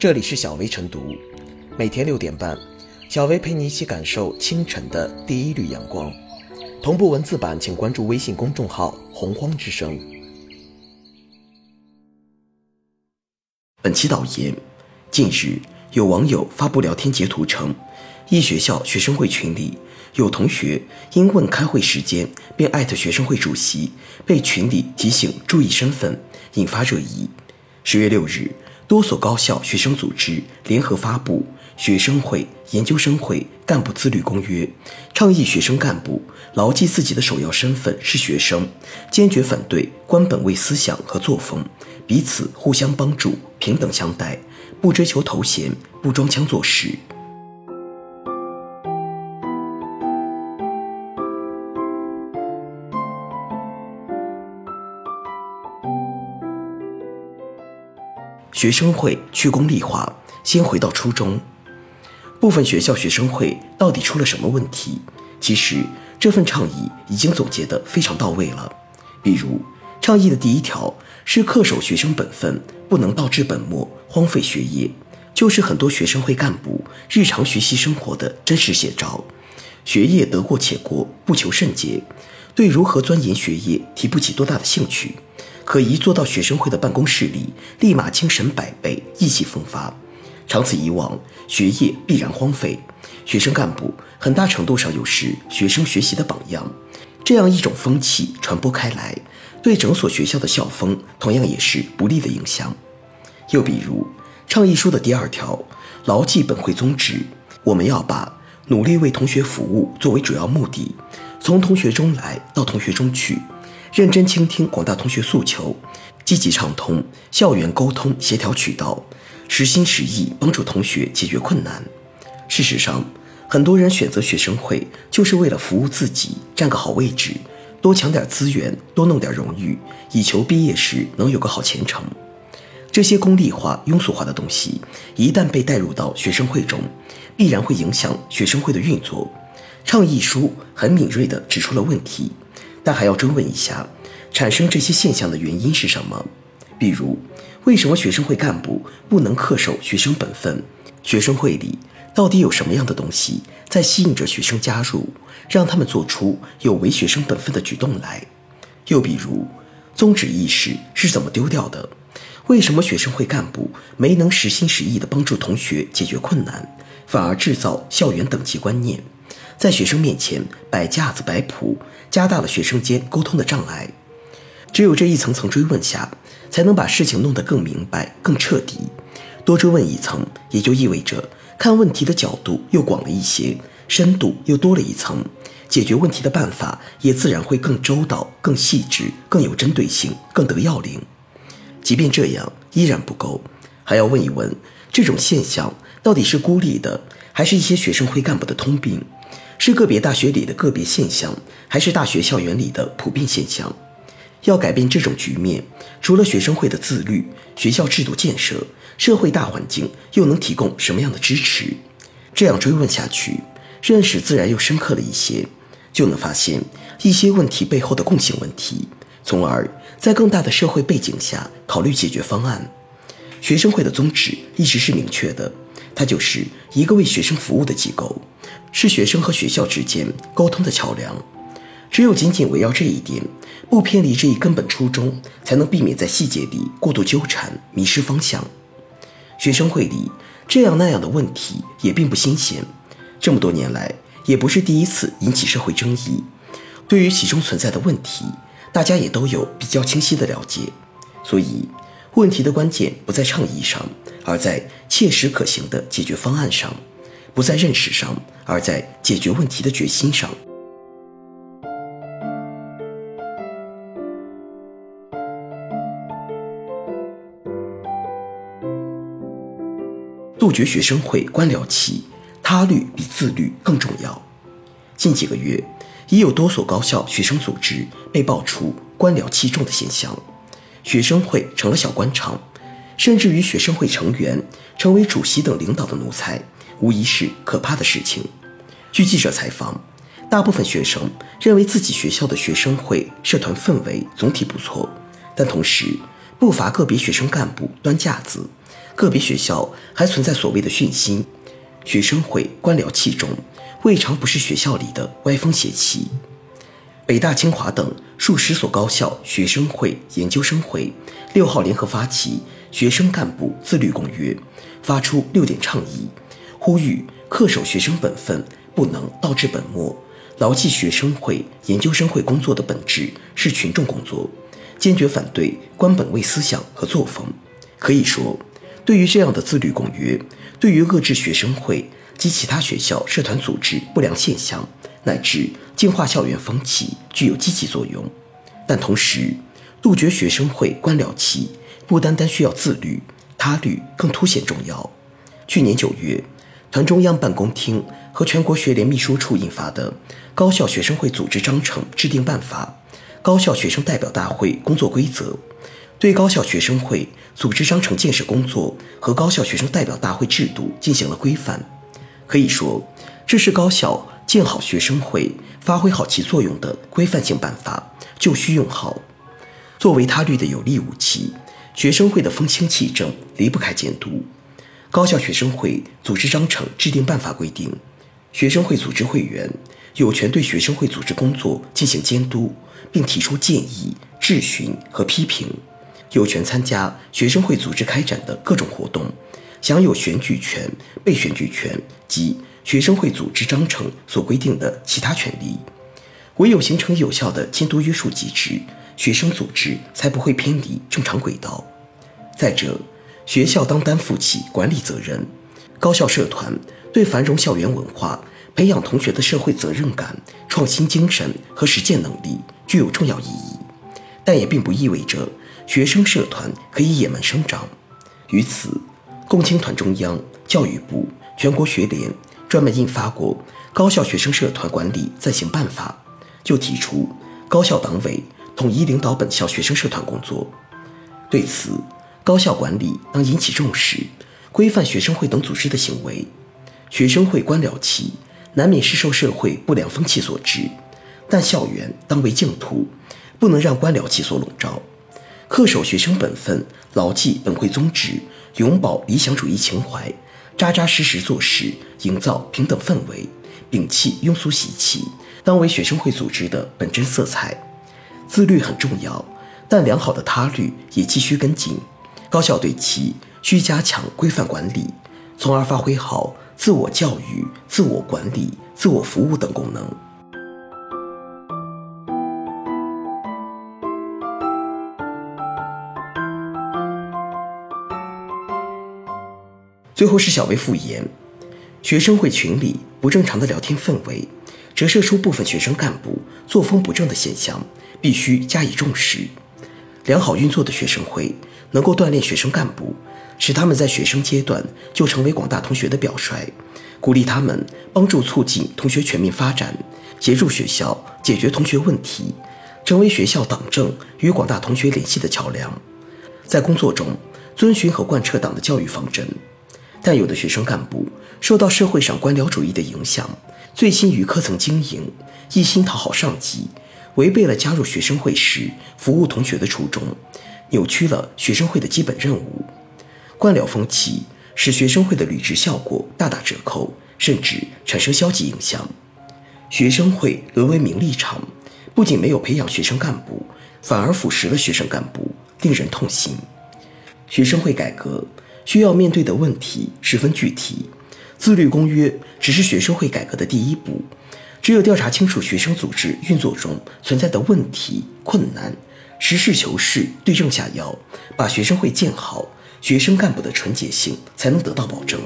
这里是小薇晨读，每天六点半，小薇陪你一起感受清晨的第一缕阳光。同步文字版，请关注微信公众号“洪荒之声”。本期导言：近日，有网友发布聊天截图称，一学校学生会群里有同学因问开会时间，便艾特学生会主席，被群里提醒注意身份，引发热议。十月六日。多所高校学生组织联合发布《学生会、研究生会干部自律公约》，倡议学生干部牢记自己的首要身份是学生，坚决反对官本位思想和作风，彼此互相帮助，平等相待，不追求头衔，不装腔作势。学生会去功利化，先回到初衷。部分学校学生会到底出了什么问题？其实这份倡议已经总结得非常到位了。比如，倡议的第一条是恪守学生本分，不能倒置本末，荒废学业，就是很多学生会干部日常学习生活的真实写照。学业得过且过，不求甚解，对如何钻研学业提不起多大的兴趣。可一坐到学生会的办公室里，立马精神百倍，意气风发。长此以往，学业必然荒废。学生干部很大程度上又是学生学习的榜样。这样一种风气传播开来，对整所学校的校风同样也是不利的影响。又比如，倡议书的第二条，牢记本会宗旨，我们要把努力为同学服务作为主要目的，从同学中来到同学中去。认真倾听广大同学诉求，积极畅通校园沟通协调渠道，实心实意帮助同学解决困难。事实上，很多人选择学生会就是为了服务自己，占个好位置，多抢点资源，多弄点荣誉，以求毕业时能有个好前程。这些功利化、庸俗化的东西，一旦被带入到学生会中，必然会影响学生会的运作。倡议书很敏锐地指出了问题。但还要追问一下，产生这些现象的原因是什么？比如，为什么学生会干部不能恪守学生本分？学生会里到底有什么样的东西在吸引着学生加入，让他们做出有违学生本分的举动来？又比如，宗旨意识是怎么丢掉的？为什么学生会干部没能实心实意地帮助同学解决困难，反而制造校园等级观念？在学生面前摆架子摆谱，加大了学生间沟通的障碍。只有这一层层追问下，才能把事情弄得更明白、更彻底。多追问一层，也就意味着看问题的角度又广了一些，深度又多了一层，解决问题的办法也自然会更周到、更细致、更有针对性、更得要领。即便这样依然不够，还要问一问：这种现象到底是孤立的，还是一些学生会干部的通病？是个别大学里的个别现象，还是大学校园里的普遍现象？要改变这种局面，除了学生会的自律，学校制度建设、社会大环境又能提供什么样的支持？这样追问下去，认识自然又深刻了一些，就能发现一些问题背后的共性问题，从而在更大的社会背景下考虑解决方案。学生会的宗旨一直是明确的，它就是一个为学生服务的机构。是学生和学校之间沟通的桥梁，只有紧紧围绕这一点，不偏离这一根本初衷，才能避免在细节里过度纠缠、迷失方向。学生会里这样那样的问题也并不新鲜，这么多年来也不是第一次引起社会争议。对于其中存在的问题，大家也都有比较清晰的了解，所以问题的关键不在倡议上，而在切实可行的解决方案上。不在认识上，而在解决问题的决心上。杜绝学生会官僚气，他律比自律更重要。近几个月，已有多所高校学生组织被爆出官僚气重的现象，学生会成了小官场，甚至于学生会成员成为主席等领导的奴才。无疑是可怕的事情。据记者采访，大部分学生认为自己学校的学生会社团氛围总体不错，但同时不乏个别学生干部端架子，个别学校还存在所谓的训心、学生会官僚气重，未尝不是学校里的歪风邪气。北大、清华等数十所高校学生会、研究生会六号联合发起《学生干部自律公约》，发出六点倡议，呼吁恪守学生本分，不能倒置本末，牢记学生会、研究生会工作的本质是群众工作，坚决反对官本位思想和作风。可以说，对于这样的自律公约，对于遏制学生会及其他学校社团组织不良现象。乃至净化校园风气具有积极作用，但同时，杜绝学生会官僚气不单单需要自律，他律更凸显重要。去年九月，团中央办公厅和全国学联秘书处印发的《高校学生会组织章程制定办法》《高校学生代表大会工作规则》，对高校学生会组织章程建设工作和高校学生代表大会制度进行了规范。可以说，这是高校。建好学生会，发挥好其作用的规范性办法就需用好。作为他律的有力武器，学生会的风清气正离不开监督。高校学生会组织章程制定办法规定，学生会组织会员有权对学生会组织工作进行监督，并提出建议、质询和批评，有权参加学生会组织开展的各种活动，享有选举权、被选举权及。学生会组织章程所规定的其他权利，唯有形成有效的监督约束机制，学生组织才不会偏离正常轨道。再者，学校当担负起管理责任，高校社团对繁荣校园文化、培养同学的社会责任感、创新精神和实践能力具有重要意义。但也并不意味着学生社团可以野蛮生长。于此，共青团中央、教育部、全国学联。专门印发过《高校学生社团管理暂行办法》，就提出高校党委统一领导本校学生社团工作。对此，高校管理当引起重视，规范学生会等组织的行为。学生会官僚气，难免是受社会不良风气所致，但校园当为净土，不能让官僚气所笼罩。恪守学生本分，牢记本会宗旨，永葆理想主义情怀。扎扎实实做事，营造平等氛围，摒弃庸俗习气，当为学生会组织的本真色彩。自律很重要，但良好的他律也急需跟进。高校对其需加强规范管理，从而发挥好自我教育、自我管理、自我服务等功能。最后是小薇复言，学生会群里不正常的聊天氛围，折射出部分学生干部作风不正的现象，必须加以重视。良好运作的学生会能够锻炼学生干部，使他们在学生阶段就成为广大同学的表率，鼓励他们帮助促进同学全面发展，协助学校解决同学问题，成为学校党政与广大同学联系的桥梁，在工作中遵循和贯彻党的教育方针。但有的学生干部受到社会上官僚主义的影响，醉心于科层经营，一心讨好上级，违背了加入学生会时服务同学的初衷，扭曲了学生会的基本任务。官僚风气使学生会的履职效果大打折扣，甚至产生消极影响。学生会沦为名利场，不仅没有培养学生干部，反而腐蚀了学生干部，令人痛心。学生会改革。需要面对的问题十分具体，自律公约只是学生会改革的第一步。只有调查清楚学生组织运作中存在的问题困难，实事求是，对症下药，把学生会建好，学生干部的纯洁性才能得到保证。